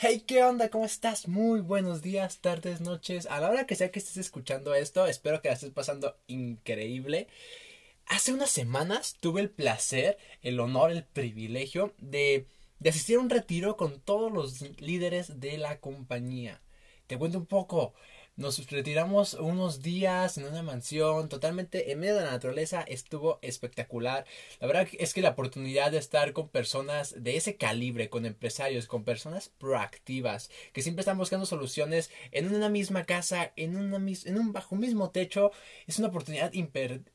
Hey, ¿qué onda? ¿Cómo estás? Muy buenos días, tardes, noches. A la hora que sea que estés escuchando esto, espero que la estés pasando increíble. Hace unas semanas tuve el placer, el honor, el privilegio de, de asistir a un retiro con todos los líderes de la compañía. Te cuento un poco. Nos retiramos unos días en una mansión totalmente en medio de la naturaleza. Estuvo espectacular. La verdad es que la oportunidad de estar con personas de ese calibre, con empresarios, con personas proactivas, que siempre están buscando soluciones en una misma casa, en, una, en un bajo mismo techo, es una oportunidad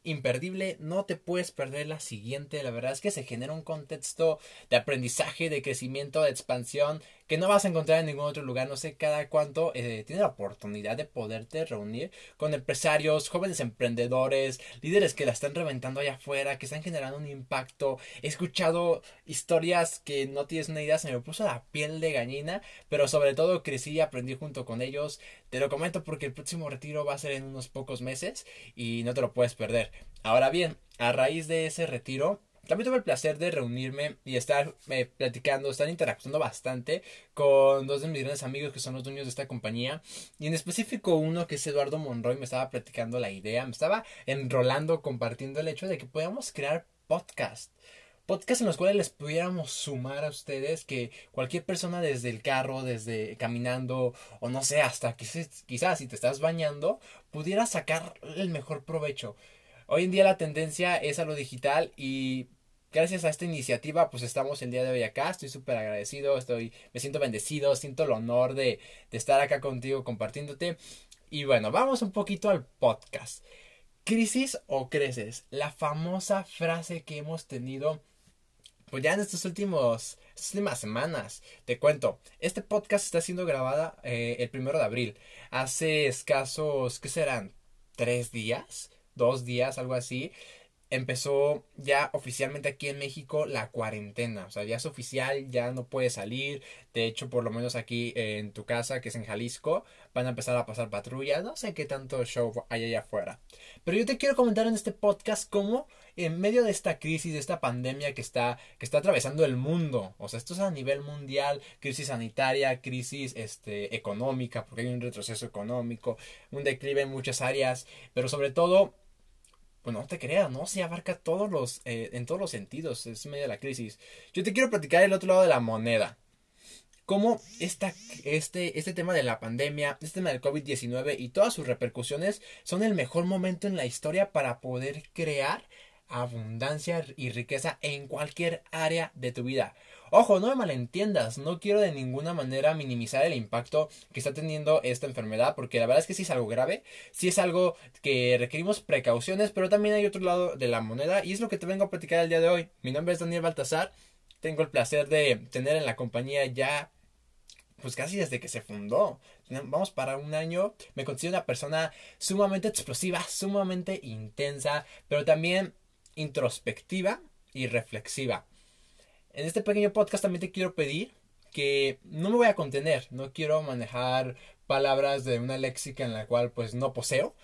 imperdible. No te puedes perder la siguiente. La verdad es que se genera un contexto de aprendizaje, de crecimiento, de expansión que no vas a encontrar en ningún otro lugar. No sé cada cuánto eh, tiene la oportunidad de poderte reunir con empresarios, jóvenes emprendedores, líderes que la están reventando allá afuera, que están generando un impacto. He escuchado historias que no tienes una idea, se me puso la piel de gallina, pero sobre todo crecí y aprendí junto con ellos. Te lo comento porque el próximo retiro va a ser en unos pocos meses y no te lo puedes perder. Ahora bien, a raíz de ese retiro, también tuve el placer de reunirme y estar eh, platicando, estar interactuando bastante con dos de mis grandes amigos que son los dueños de esta compañía. Y en específico uno que es Eduardo Monroy me estaba platicando la idea, me estaba enrolando, compartiendo el hecho de que podíamos crear podcast podcast en los cuales les pudiéramos sumar a ustedes que cualquier persona desde el carro, desde caminando o no sé, hasta quizás, quizás si te estás bañando, pudiera sacar el mejor provecho. Hoy en día la tendencia es a lo digital y gracias a esta iniciativa pues estamos el día de hoy acá. Estoy súper agradecido, estoy, me siento bendecido, siento el honor de, de estar acá contigo compartiéndote. Y bueno, vamos un poquito al podcast. ¿Crisis o creces? La famosa frase que hemos tenido pues ya en estos últimos, estas últimas semanas. Te cuento, este podcast está siendo grabada eh, el primero de abril. Hace escasos, ¿qué serán? ¿Tres días? dos días, algo así, empezó ya oficialmente aquí en México la cuarentena. O sea, ya es oficial, ya no puedes salir. De hecho, por lo menos aquí en tu casa, que es en Jalisco, van a empezar a pasar patrullas. No sé qué tanto show hay allá afuera. Pero yo te quiero comentar en este podcast cómo en medio de esta crisis, de esta pandemia que está, que está atravesando el mundo, o sea, esto es a nivel mundial, crisis sanitaria, crisis este, económica, porque hay un retroceso económico, un declive en muchas áreas, pero sobre todo pues no te creas, ¿no? Se abarca todos los, eh, en todos los sentidos, es medio de la crisis. Yo te quiero platicar el otro lado de la moneda. Cómo esta, este, este tema de la pandemia, este tema del COVID-19 y todas sus repercusiones son el mejor momento en la historia para poder crear abundancia y riqueza en cualquier área de tu vida. Ojo, no me malentiendas, no quiero de ninguna manera minimizar el impacto que está teniendo esta enfermedad, porque la verdad es que sí es algo grave, sí es algo que requerimos precauciones, pero también hay otro lado de la moneda y es lo que te vengo a platicar el día de hoy. Mi nombre es Daniel Baltasar, tengo el placer de tener en la compañía ya pues casi desde que se fundó. Vamos para un año. Me considero una persona sumamente explosiva, sumamente intensa, pero también introspectiva y reflexiva. En este pequeño podcast también te quiero pedir que no me voy a contener, no quiero manejar palabras de una léxica en la cual pues no poseo.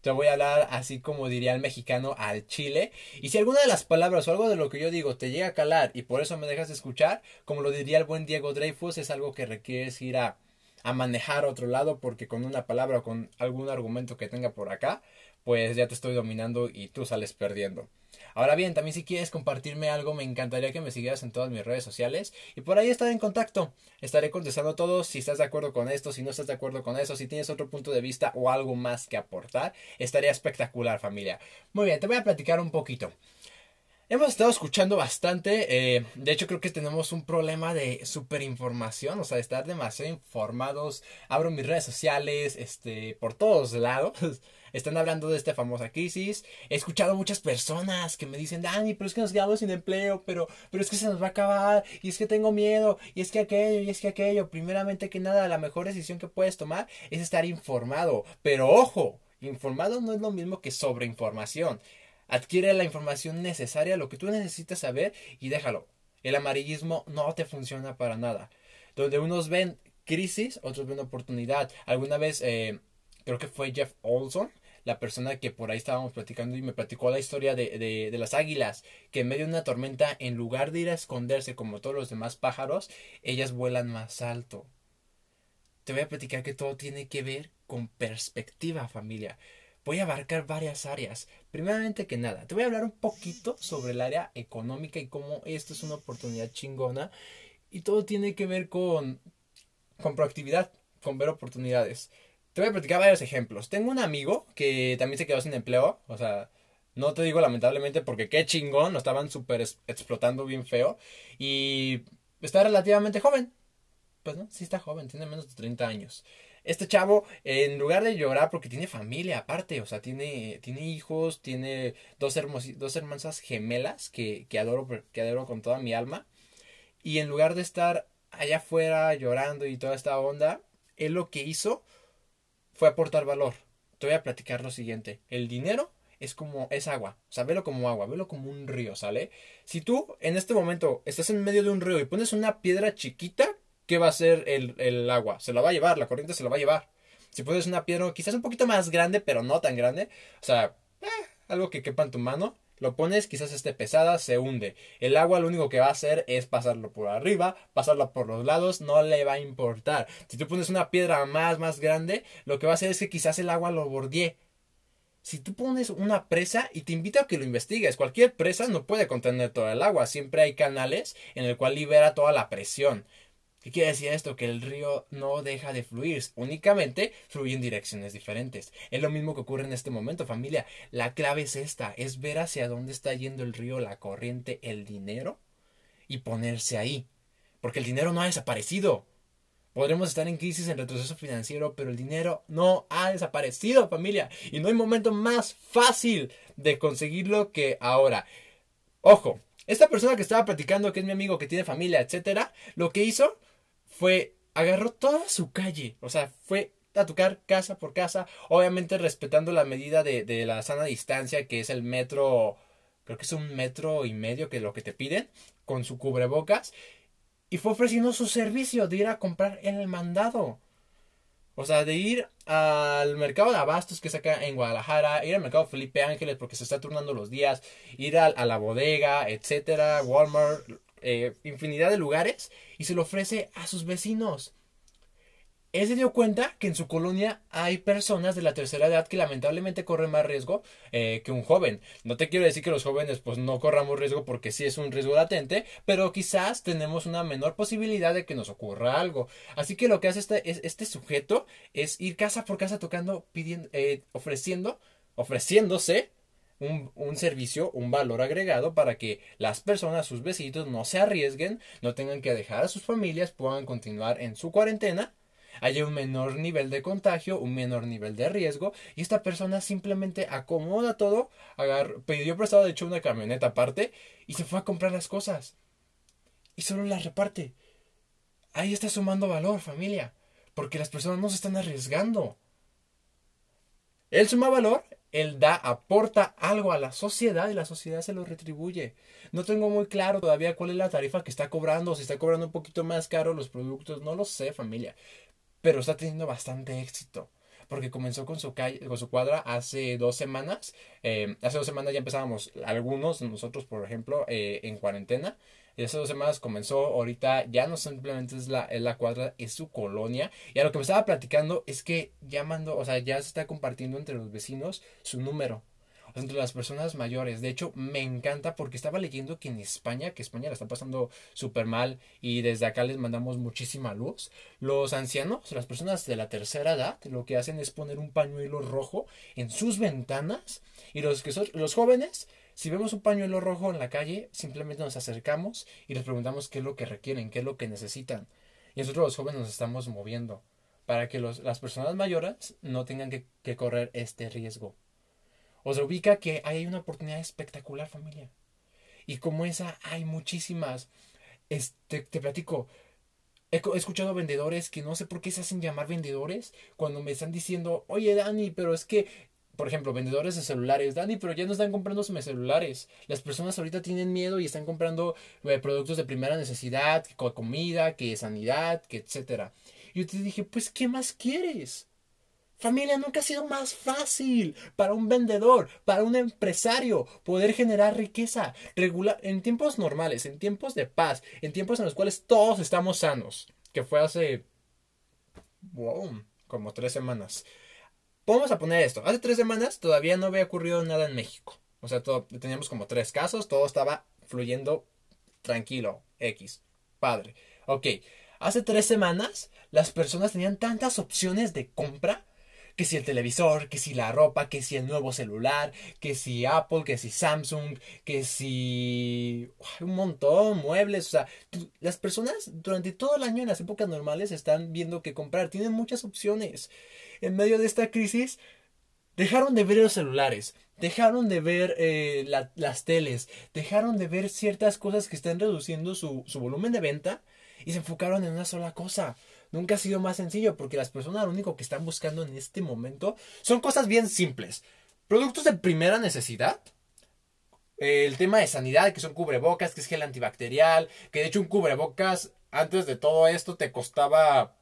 Te voy a hablar así como diría el mexicano al chile. Y si alguna de las palabras o algo de lo que yo digo te llega a calar y por eso me dejas escuchar, como lo diría el buen Diego Dreyfus, es algo que requieres ir a, a manejar otro lado porque con una palabra o con algún argumento que tenga por acá, pues ya te estoy dominando y tú sales perdiendo. Ahora bien, también si quieres compartirme algo, me encantaría que me siguieras en todas mis redes sociales y por ahí estar en contacto. Estaré contestando todo si estás de acuerdo con esto, si no estás de acuerdo con eso, si tienes otro punto de vista o algo más que aportar. Estaría espectacular, familia. Muy bien, te voy a platicar un poquito. Hemos estado escuchando bastante, eh, de hecho creo que tenemos un problema de superinformación, o sea, de estar demasiado informados. Abro mis redes sociales, este, por todos lados. Están hablando de esta famosa crisis. He escuchado muchas personas que me dicen, Dani, pero es que nos quedamos sin empleo, pero, pero es que se nos va a acabar, y es que tengo miedo, y es que aquello, y es que aquello. Primeramente que nada, la mejor decisión que puedes tomar es estar informado. Pero ojo, informado no es lo mismo que sobreinformación. Adquiere la información necesaria, lo que tú necesitas saber, y déjalo. El amarillismo no te funciona para nada. Donde unos ven crisis, otros ven oportunidad. Alguna vez eh, creo que fue Jeff Olson, la persona que por ahí estábamos platicando y me platicó la historia de, de, de, las águilas, que en medio de una tormenta, en lugar de ir a esconderse como todos los demás pájaros, ellas vuelan más alto. te voy a platicar que todo tiene que ver con perspectiva, familia. Voy a abarcar varias áreas. Primeramente que nada, te voy a hablar un poquito sobre el área económica y cómo esto es una oportunidad chingona. Y todo tiene que ver con, con proactividad, con ver oportunidades. Te voy a platicar varios ejemplos. Tengo un amigo que también se quedó sin empleo. O sea, no te digo lamentablemente porque qué chingón, lo estaban súper explotando bien feo. Y está relativamente joven. Pues no, sí está joven, tiene menos de 30 años. Este chavo, en lugar de llorar porque tiene familia aparte, o sea, tiene, tiene hijos, tiene dos, dos hermanas gemelas que, que, adoro, que adoro con toda mi alma. Y en lugar de estar allá afuera llorando y toda esta onda, él lo que hizo fue aportar valor. Te voy a platicar lo siguiente. El dinero es como, es agua. O sea, velo como agua, velo como un río, ¿sale? Si tú en este momento estás en medio de un río y pones una piedra chiquita, ¿qué va a hacer el, agua? Se la va a llevar, la corriente se la va a llevar. Si pones una piedra quizás un poquito más grande, pero no tan grande, o sea, eh, algo que quepa en tu mano, lo pones, quizás esté pesada, se hunde. El agua lo único que va a hacer es pasarlo por arriba, pasarlo por los lados, no le va a importar. Si tú pones una piedra más, más grande, lo que va a hacer es que quizás el agua lo bordee. Si tú pones una presa y te invito a que lo investigues, cualquier presa no puede contener toda el agua, siempre hay canales en el cual libera toda la presión. ¿Qué quiere decir esto? Que el río no deja de fluir, únicamente fluye en direcciones diferentes. Es lo mismo que ocurre en este momento, familia. La clave es esta, es ver hacia dónde está yendo el río, la corriente, el dinero y ponerse ahí. Porque el dinero no ha desaparecido. Podremos estar en crisis, en retroceso financiero, pero el dinero no ha desaparecido, familia. Y no hay momento más fácil de conseguirlo que ahora. Ojo, esta persona que estaba platicando, que es mi amigo, que tiene familia, etcétera, lo que hizo fue, agarró toda su calle, o sea, fue a tocar casa por casa, obviamente respetando la medida de, de la sana distancia, que es el metro, creo que es un metro y medio que es lo que te piden, con su cubrebocas, y fue ofreciendo su servicio de ir a comprar el mandado. O sea, de ir al mercado de abastos que saca en Guadalajara, ir al mercado Felipe Ángeles porque se está turnando los días, ir a, a la bodega, etcétera, Walmart, eh, infinidad de lugares y se lo ofrece a sus vecinos. Él se dio cuenta que en su colonia hay personas de la tercera edad que lamentablemente corren más riesgo eh, que un joven. No te quiero decir que los jóvenes pues no corramos riesgo porque sí es un riesgo latente, pero quizás tenemos una menor posibilidad de que nos ocurra algo. Así que lo que hace este, este sujeto es ir casa por casa tocando, pidiendo, eh, ofreciendo, ofreciéndose un, servicio, un valor agregado para que las personas, sus vecinos, no se arriesguen, no tengan que dejar a sus familias, puedan continuar en su cuarentena, haya un menor nivel de contagio, un menor nivel de riesgo, y esta persona simplemente acomoda todo, agar, pidió prestado de hecho una camioneta aparte y se fue a comprar las cosas. Y solo las reparte. Ahí está sumando valor, familia, porque las personas no se están arriesgando. Él suma valor él da, aporta algo a la sociedad y la sociedad se lo retribuye. No tengo muy claro todavía cuál es la tarifa que está cobrando, si está cobrando un poquito más caro los productos, no lo sé familia, pero está teniendo bastante éxito. Porque comenzó con su, calle, con su cuadra hace dos semanas. Eh, hace dos semanas ya empezábamos algunos, nosotros por ejemplo, eh, en cuarentena. Y hace dos semanas comenzó, ahorita ya no simplemente es la, es la cuadra, es su colonia. Y a lo que me estaba platicando es que ya mandó, o sea, ya se está compartiendo entre los vecinos su número entre las personas mayores. De hecho, me encanta porque estaba leyendo que en España, que España la está pasando súper mal y desde acá les mandamos muchísima luz, los ancianos, las personas de la tercera edad, lo que hacen es poner un pañuelo rojo en sus ventanas y los que son los jóvenes si vemos un pañuelo rojo en la calle, simplemente nos acercamos y les preguntamos qué es lo que requieren, qué es lo que necesitan. Y nosotros los jóvenes nos estamos moviendo para que las personas mayores no tengan que, correr este riesgo. Os ubica que hay una oportunidad espectacular, familia. Y como esa hay muchísimas. Este, te platico, He, escuchado vendedores que no sé por qué se hacen llamar vendedores cuando me están diciendo, oye Dani, pero es que por ejemplo, vendedores de celulares, Dani, pero ya no están comprando celulares. Las personas ahorita tienen miedo y están comprando eh, productos de primera necesidad, que comida, que sanidad, que etcétera. Y yo te dije, pues, ¿qué más quieres? Familia, nunca ha sido más fácil para un vendedor, para un empresario, poder generar riqueza regular en tiempos normales, en tiempos de paz, en tiempos en los cuales todos estamos sanos, que fue hace wow, como tres semanas. Vamos a poner esto. Hace tres semanas todavía no había ocurrido nada en México. O sea, todo, teníamos como tres casos, todo estaba fluyendo tranquilo, X, padre. Ok, hace tres semanas las personas tenían tantas opciones de compra que si el televisor, que si la ropa, que si el nuevo celular, que si Apple, que si Samsung, que si un montón, muebles, o sea, las personas durante todo el año en las épocas normales están viendo qué comprar, tienen muchas opciones. En medio de esta crisis, dejaron de ver los celulares, dejaron de ver eh, las teles, dejaron de ver ciertas cosas que están reduciendo su, su volumen de venta y se enfocaron en una sola cosa. Nunca ha sido más sencillo porque las personas lo único que están buscando en este momento son cosas bien simples. Productos de primera necesidad. El tema de sanidad, que son cubrebocas, que es gel antibacterial, que de hecho un cubrebocas antes de todo esto te costaba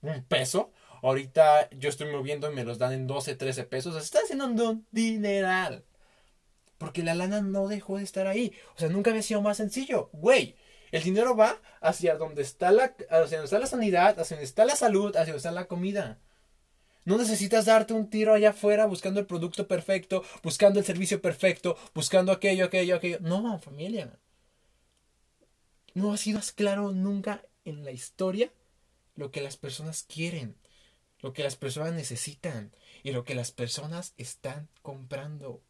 un peso. Ahorita yo estoy moviendo y me los dan en 12, 13 pesos. Está haciendo un dineral. Porque la lana no dejó de estar ahí. O sea, nunca había sido más sencillo. Güey, el dinero va hacia donde está la, hacia donde está la sanidad, hacia donde está la salud, hacia donde está la comida. No necesitas darte un tiro allá afuera buscando el producto perfecto, buscando el servicio perfecto, buscando aquello, aquello, aquello. No, familia. No ha sido claro nunca en la historia lo que las personas quieren, lo que las personas necesitan y lo que las personas están comprando.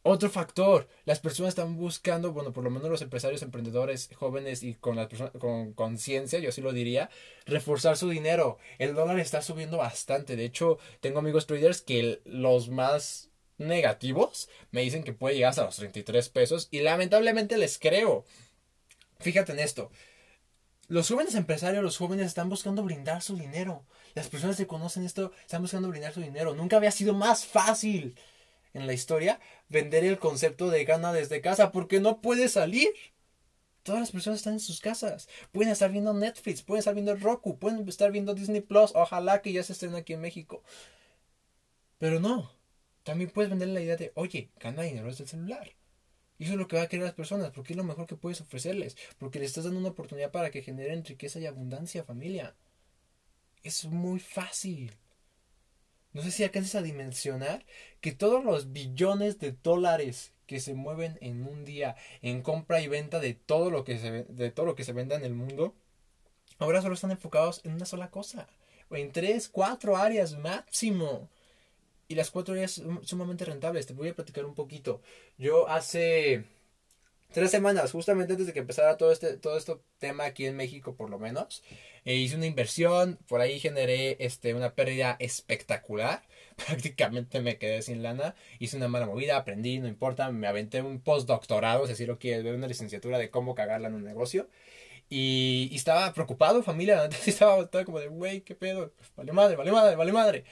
Otro factor, las personas están buscando, bueno, por lo menos los empresarios, emprendedores jóvenes y con la con conciencia, yo así lo diría, reforzar su dinero. El dólar está subiendo bastante. De hecho, tengo amigos traders que los más negativos me dicen que puede llegar hasta los 33 pesos y lamentablemente les creo. Fíjate en esto. Los jóvenes empresarios, los jóvenes están buscando brindar su dinero. Las personas que conocen esto están buscando brindar su dinero. Nunca había sido más fácil en la historia vender el concepto de gana desde casa porque no puede salir. Todas las personas están en sus casas. Pueden estar viendo Netflix, pueden estar viendo Roku, pueden estar viendo Disney Plus. Ojalá que ya se estén aquí en México. Pero no. También puedes vender la idea de, oye, gana dinero desde el celular. Y eso es lo que va a querer las personas, porque es lo mejor que puedes ofrecerles, porque le estás dando una oportunidad para que generen riqueza y abundancia, familia. Es muy fácil. No sé si alcanzas a dimensionar que todos los billones de dólares que se mueven en un día en compra y venta de todo lo que se, de todo lo que se venda en el mundo, ahora solo están enfocados en una sola cosa, o en tres, cuatro áreas máximo. Y las cuatro áreas son sumamente rentables. Te voy a platicar un poquito. Yo hace tres semanas, justamente antes de que empezara todo este, todo este tema aquí en México, por lo menos, eh, hice una inversión, por ahí generé este, una pérdida espectacular. Prácticamente me quedé sin lana. Hice una mala movida, aprendí, no importa. Me aventé un postdoctorado, si así lo quieres ver, una licenciatura de cómo cagarla en un negocio. Y, estaba preocupado, familia. estaba, estaba como de, güey, qué pedo. Vale madre, vale madre, vale madre.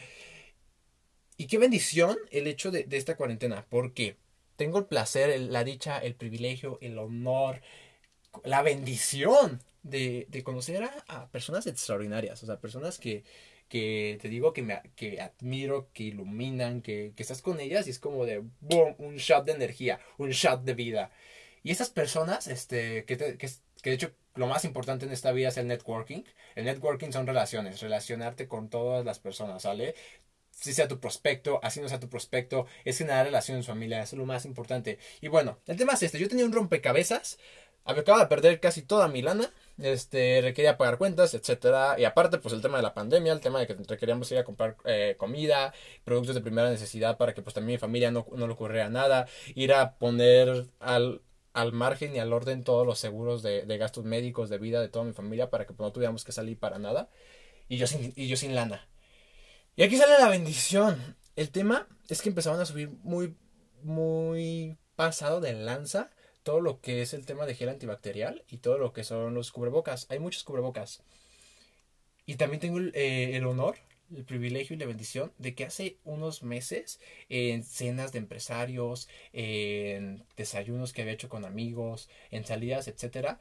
Y qué bendición el hecho de, de esta cuarentena. Porque tengo el placer, la dicha, el privilegio, el honor, la bendición de, de conocer a, personas extraordinarias, o sea, personas que, que te digo que, me, que admiro, que iluminan, que, que estás con ellas y es como de, boom, un shot de energía, un shot de vida. Y esas personas, este, que, que, que de hecho lo más importante en esta vida es el networking. El networking son relaciones, relacionarte con todas las personas, ¿sale? Si sea tu prospecto, así no sea tu prospecto, es generar relación en familia, eso es lo más importante. Y bueno, el tema es este, yo tenía un rompecabezas, acababa de perder casi toda mi lana, este, requería pagar cuentas, etcétera, y aparte pues el tema de la pandemia, el tema de que requeríamos ir a comprar eh, comida, productos de primera necesidad para que pues también mi familia no, no le ocurriera nada, ir a poner al, al margen y al orden todos los seguros de, de, gastos médicos, de vida de toda mi familia para que pues, no tuviéramos que salir para nada, y yo sin, y yo sin lana. Y aquí sale la bendición. El tema es que empezaban a subir muy, muy pasado de lanza todo lo que es el tema de gel antibacterial y todo lo que son los cubrebocas. Hay muchos cubrebocas. Y también tengo el, eh, honor, el privilegio y la bendición de que hace unos meses en cenas de empresarios, en desayunos que había hecho con amigos, en salidas, etcétera,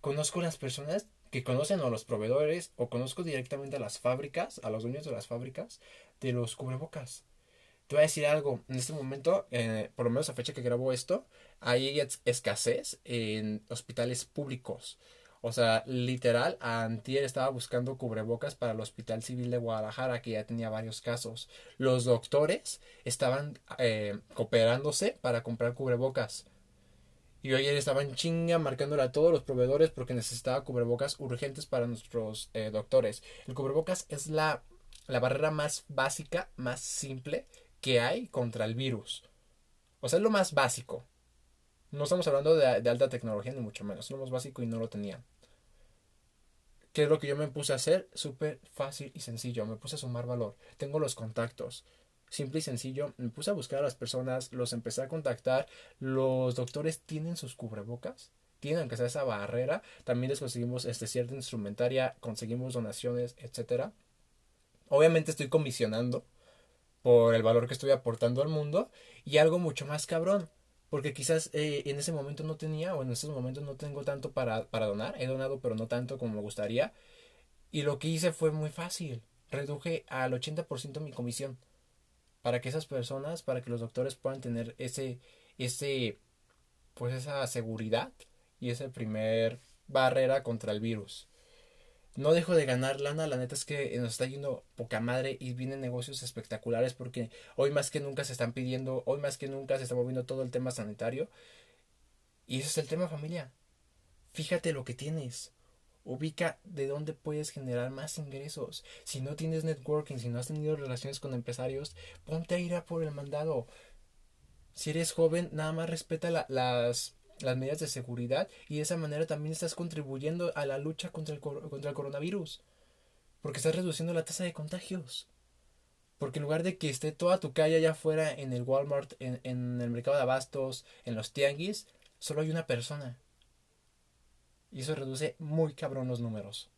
conozco las personas que conocen a los proveedores o conozco directamente a las fábricas, a los dueños de las fábricas de los cubrebocas. Te voy a decir algo, en este momento, eh, por lo menos a fecha que grabo esto, hay escasez en hospitales públicos. O sea, literal, Antier estaba buscando cubrebocas para el Hospital Civil de Guadalajara, que ya tenía varios casos. Los doctores estaban eh, cooperándose para comprar cubrebocas. Y ayer estaban chinga marcándole a todos los proveedores porque necesitaba cubrebocas urgentes para nuestros eh, doctores. El cubrebocas es la, la barrera más básica, más simple que hay contra el virus. O sea, es lo más básico. No estamos hablando de, alta tecnología, ni mucho menos. Es lo más básico y no lo tenían. ¿Qué es lo que yo me puse a hacer? Súper fácil y sencillo. Me puse a sumar valor. Tengo los contactos. Simple y sencillo. Me puse a buscar a las personas, los empecé a contactar. Los doctores tienen sus cubrebocas. Tienen que hacer esa barrera. También les conseguimos este, cierta instrumentaria. Conseguimos donaciones, etcétera. Obviamente estoy comisionando por el valor que estoy aportando al mundo. Y algo mucho más cabrón porque quizás eh, en ese momento no tenía o en estos momentos no tengo tanto para, para donar. He donado, pero no tanto como me gustaría. Y lo que hice fue muy fácil. Reduje al 80% mi comisión. Para que esas personas, para que los doctores puedan tener ese, ese, pues esa seguridad y esa primer barrera contra el virus no dejo de ganar lana, la neta es que nos está yendo poca madre y vienen negocios espectaculares porque hoy más que nunca se están pidiendo, hoy más que nunca se está moviendo todo el tema sanitario. Y ese es el tema familia. Fíjate lo que tienes. Ubica de dónde puedes generar más ingresos. Si no tienes networking, si no has tenido relaciones con empresarios, ponte a ir a por el mandado. Si eres joven, nada más respeta las las medidas de seguridad y de esa manera también estás contribuyendo a la lucha contra el, contra el coronavirus. Porque estás reduciendo la tasa de contagios. Porque en lugar de que esté toda tu calle allá afuera en el Walmart, en, en el mercado de abastos, en los tianguis, solo hay una persona. Y eso reduce muy cabrón los números.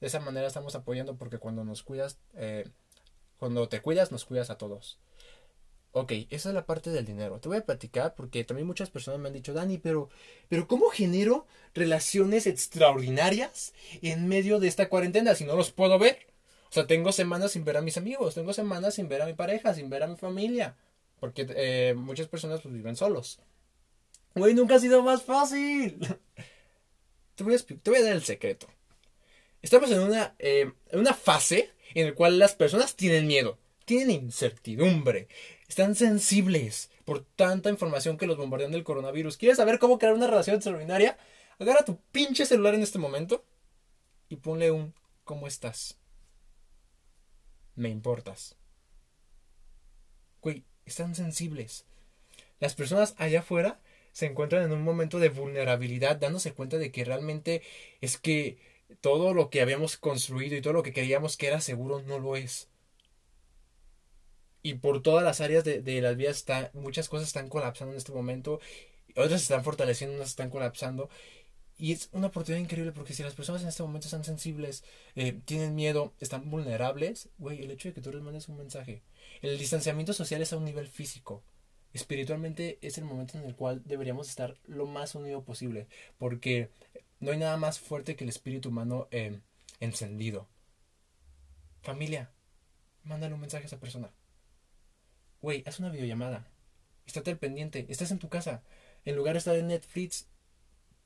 De esa manera estamos apoyando porque cuando nos cuidas, eh, cuando te cuidas, nos cuidas a todos. Ok, esa es la parte del dinero. Te voy a platicar porque también muchas personas me han dicho, Dani, pero, pero ¿cómo genero relaciones extraordinarias en medio de esta cuarentena si no los puedo ver? O sea, tengo semanas sin ver a mis amigos, tengo semanas sin ver a mi pareja, sin ver a mi familia, porque eh, muchas personas pues, viven solos. Güey, nunca ha sido más fácil. te, voy a, dar el secreto. Estamos en una, eh, en una fase en la cual las personas tienen miedo, tienen incertidumbre, están sensibles por tanta información que los bombardean del coronavirus. ¿Quieres saber cómo crear una relación extraordinaria? Agarra tu pinche celular en este momento y ponle un ¿Cómo estás? Me importas. Güey, están sensibles. Las personas allá afuera se encuentran en un momento de vulnerabilidad, dándose cuenta de que realmente es que todo lo que habíamos construido y todo lo que creíamos que era seguro no lo es y por todas las áreas de, de las vías está, muchas cosas están colapsando en este momento, otras están fortaleciendo, unas están colapsando. Y es una oportunidad increíble porque si las personas en este momento están sensibles, eh, tienen miedo, están vulnerables, güey, el hecho de que tú les mandes un mensaje. El distanciamiento social es a un nivel físico. Espiritualmente es el momento en el cual deberíamos estar lo más unido posible. Porque no hay nada más fuerte que el espíritu humano eh, encendido. Familia, mándale un mensaje a esa persona. Güey, haz una videollamada. Estate al pendiente. Estás en tu casa. En lugar de estar en Netflix,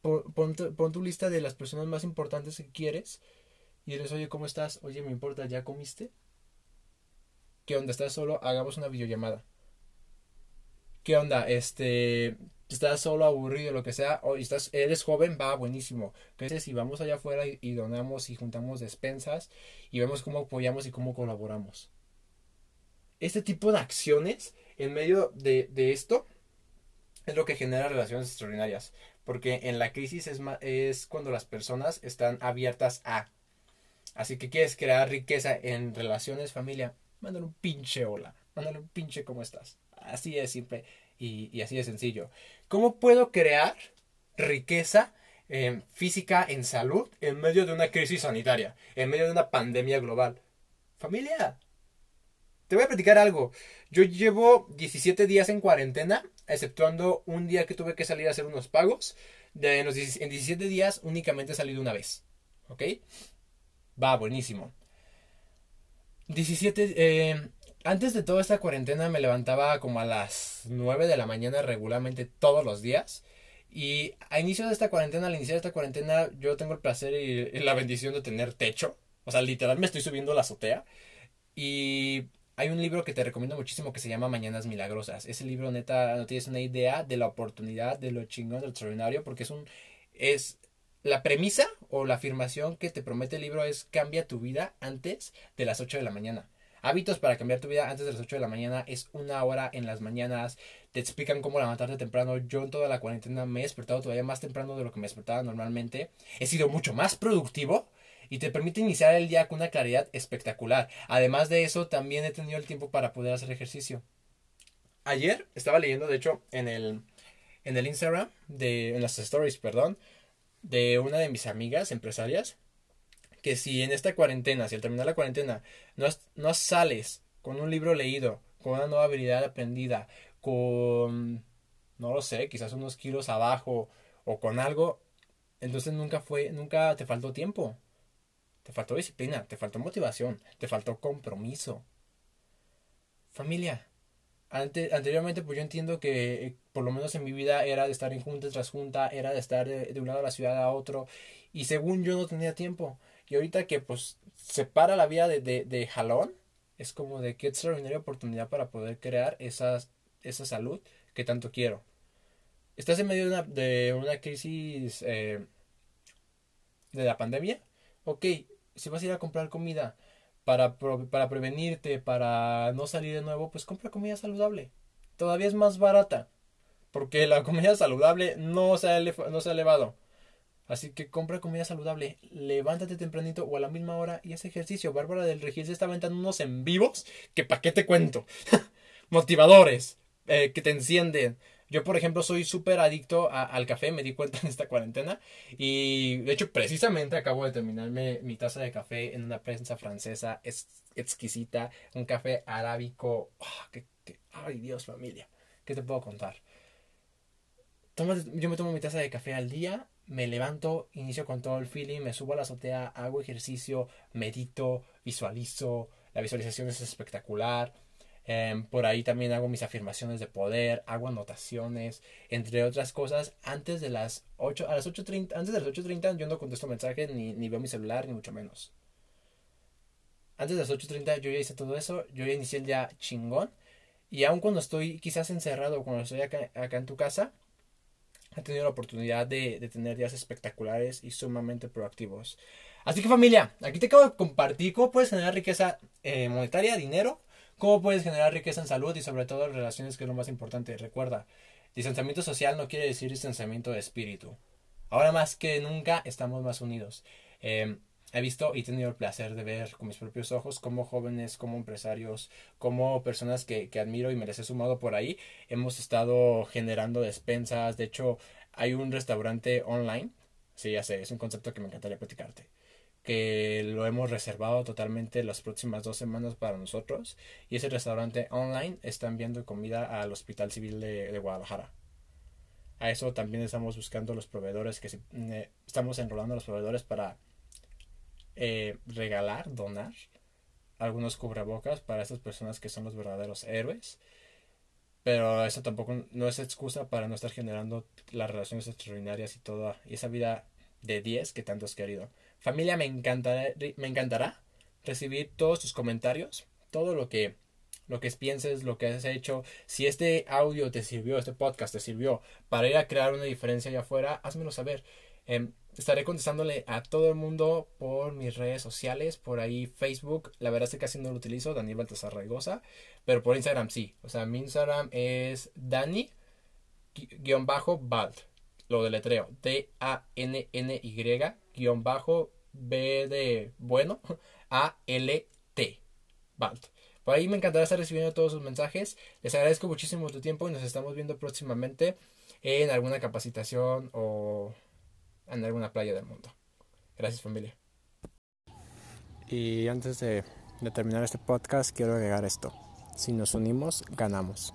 pon, tu, lista de las personas más importantes que quieres. Y diles, oye, ¿cómo estás? Oye, me importa, ¿ya comiste? ¿Qué onda? ¿Estás solo? Hagamos una videollamada. ¿Qué onda? Este, estás solo, aburrido, lo que sea, o estás, eres joven, va, buenísimo. Que si vamos allá afuera y, donamos y juntamos despensas y vemos cómo apoyamos y cómo colaboramos este tipo de acciones en medio de, esto es lo que genera relaciones extraordinarias. Porque en la crisis es, es cuando las personas están abiertas a. Así que quieres crear riqueza en relaciones, familia, mándale un pinche hola, mándale un pinche cómo estás. Así de simple y, así de sencillo. ¿Cómo puedo crear riqueza eh, física en salud en medio de una crisis sanitaria, en medio de una pandemia global? Familia, te voy a platicar algo. Yo llevo 17 días en cuarentena, exceptuando un día que tuve que salir a hacer unos pagos. De, en, los, en 17 días únicamente he salido una vez. ¿Ok? Va, buenísimo. 17... Eh, antes de toda esta cuarentena me levantaba como a las 9 de la mañana regularmente todos los días. Y a inicio de esta cuarentena, al iniciar esta cuarentena, yo tengo el placer y la bendición de tener techo. O sea, literal me estoy subiendo a la azotea. Y hay un libro que te recomiendo muchísimo que se llama Mañanas Milagrosas. Ese libro, neta, no tienes una idea de la oportunidad, de lo chingón, de lo extraordinario, porque es un. Es. La premisa o la afirmación que te promete el libro es cambia tu vida antes de las 8 de la mañana. Hábitos para cambiar tu vida antes de las 8 de la mañana es una hora en las mañanas. Te explican cómo levantarte temprano. Yo en toda la cuarentena me he despertado todavía más temprano de lo que me despertaba normalmente. He sido mucho más productivo y te permite iniciar el día con una claridad espectacular. Además de eso, también he tenido el tiempo para poder hacer ejercicio. Ayer estaba leyendo, de hecho, en el, en el Instagram, de, en las stories, perdón, de una de mis amigas empresarias que si en esta cuarentena, si al terminar la cuarentena, no, no sales con un libro leído, con una nueva habilidad aprendida, con, no lo sé, quizás unos kilos abajo o con algo, entonces nunca fue, nunca te faltó tiempo. Te faltó disciplina, te faltó motivación, te faltó compromiso. Familia. anteriormente, pues yo entiendo que eh, por lo menos en mi vida era de estar en junta tras junta, era de estar de un lado de la ciudad a otro, y según yo no tenía tiempo. Y ahorita que pues se para la vida de, de, de jalón, es como de qué extraordinaria oportunidad para poder crear esas, esa salud que tanto quiero. Estás en medio de una, de una crisis eh, de la pandemia. Ok, si vas a ir a comprar comida para, para prevenirte, para no salir de nuevo, pues compra comida saludable. Todavía es más barata. Porque la comida saludable no se ha, no se ha elevado. Así que compra comida saludable, levántate tempranito o a la misma hora y haz ejercicio. Bárbara del Regil se está aventando unos en vivos que pa' qué te cuento. Motivadores, eh, que te encienden. Yo, por ejemplo, soy súper adicto al café, me di cuenta en esta cuarentena. Y de hecho, precisamente acabo de terminarme mi taza de café en una prensa francesa es exquisita. Un café arábico. Ah, ay, Dios, familia. ¿Qué te puedo contar? yo me tomo mi taza de café al día me levanto, inicio con todo el feeling, me subo a la azotea, hago ejercicio, medito, visualizo, la visualización es espectacular. Em, por ahí también hago mis afirmaciones de poder, hago anotaciones, entre otras cosas. Antes de las 8, a las 8.30, antes de las 8.30 yo no contesto mensajes, ni, ni veo mi celular, ni mucho menos. Antes de las 8.30 yo ya hice todo eso, yo ya inicié el día chingón. Y aun cuando estoy quizás encerrado, cuando estoy acá, acá en tu casa, he tenido la oportunidad de, tener días espectaculares y sumamente proactivos. Así que familia, aquí te acabo de compartir cómo puedes generar riqueza eh, monetaria, dinero, cómo puedes generar riqueza en salud y sobre todo en relaciones, que es lo más importante. Recuerda, distanciamiento social no quiere decir distanciamiento de espíritu. Ahora más que nunca estamos más unidos. Eh, he visto y tenido el placer de ver con mis propios ojos cómo jóvenes, como empresarios, como personas que, que admiro y me les he sumado por ahí, hemos estado generando despensas. De hecho, hay un restaurante online, sí, ya sé, es un concepto que me encantaría platicarte, que lo hemos reservado totalmente las próximas dos semanas para nosotros. Y ese restaurante online está enviando comida al Hospital Civil de, de Guadalajara. A eso también estamos buscando los proveedores que eh, estamos enrolando a los proveedores para eh, regalar, donar algunos cubrebocas para estas personas que son los verdaderos héroes. Pero eso tampoco no es excusa para no estar generando las relaciones extraordinarias y toda esa vida de 10 que tanto has querido. Familia, me encantará, me encantará recibir todos tus comentarios, todo lo que lo que pienses, lo que has hecho. Si este audio te sirvió, este podcast te sirvió para ir a crear una diferencia allá afuera, házmelo saber. Em, estaré contestándole a todo el mundo por mis redes sociales, por ahí Facebook, la verdad es que casi no lo utilizo, Daniel Baltasar Raigosa, pero por Instagram sí, o sea, mi Instagram es Dani-Balt, lo deletreo, D-A-N-N-Y-B de bueno, A-L-T, Balt. Por ahí me encantará estar recibiendo todos sus mensajes, les agradezco muchísimo tu tiempo y nos estamos viendo próximamente en alguna capacitación o en alguna playa del mundo. Gracias familia. Y antes de, de terminar este podcast quiero agregar esto. Si nos unimos, ganamos.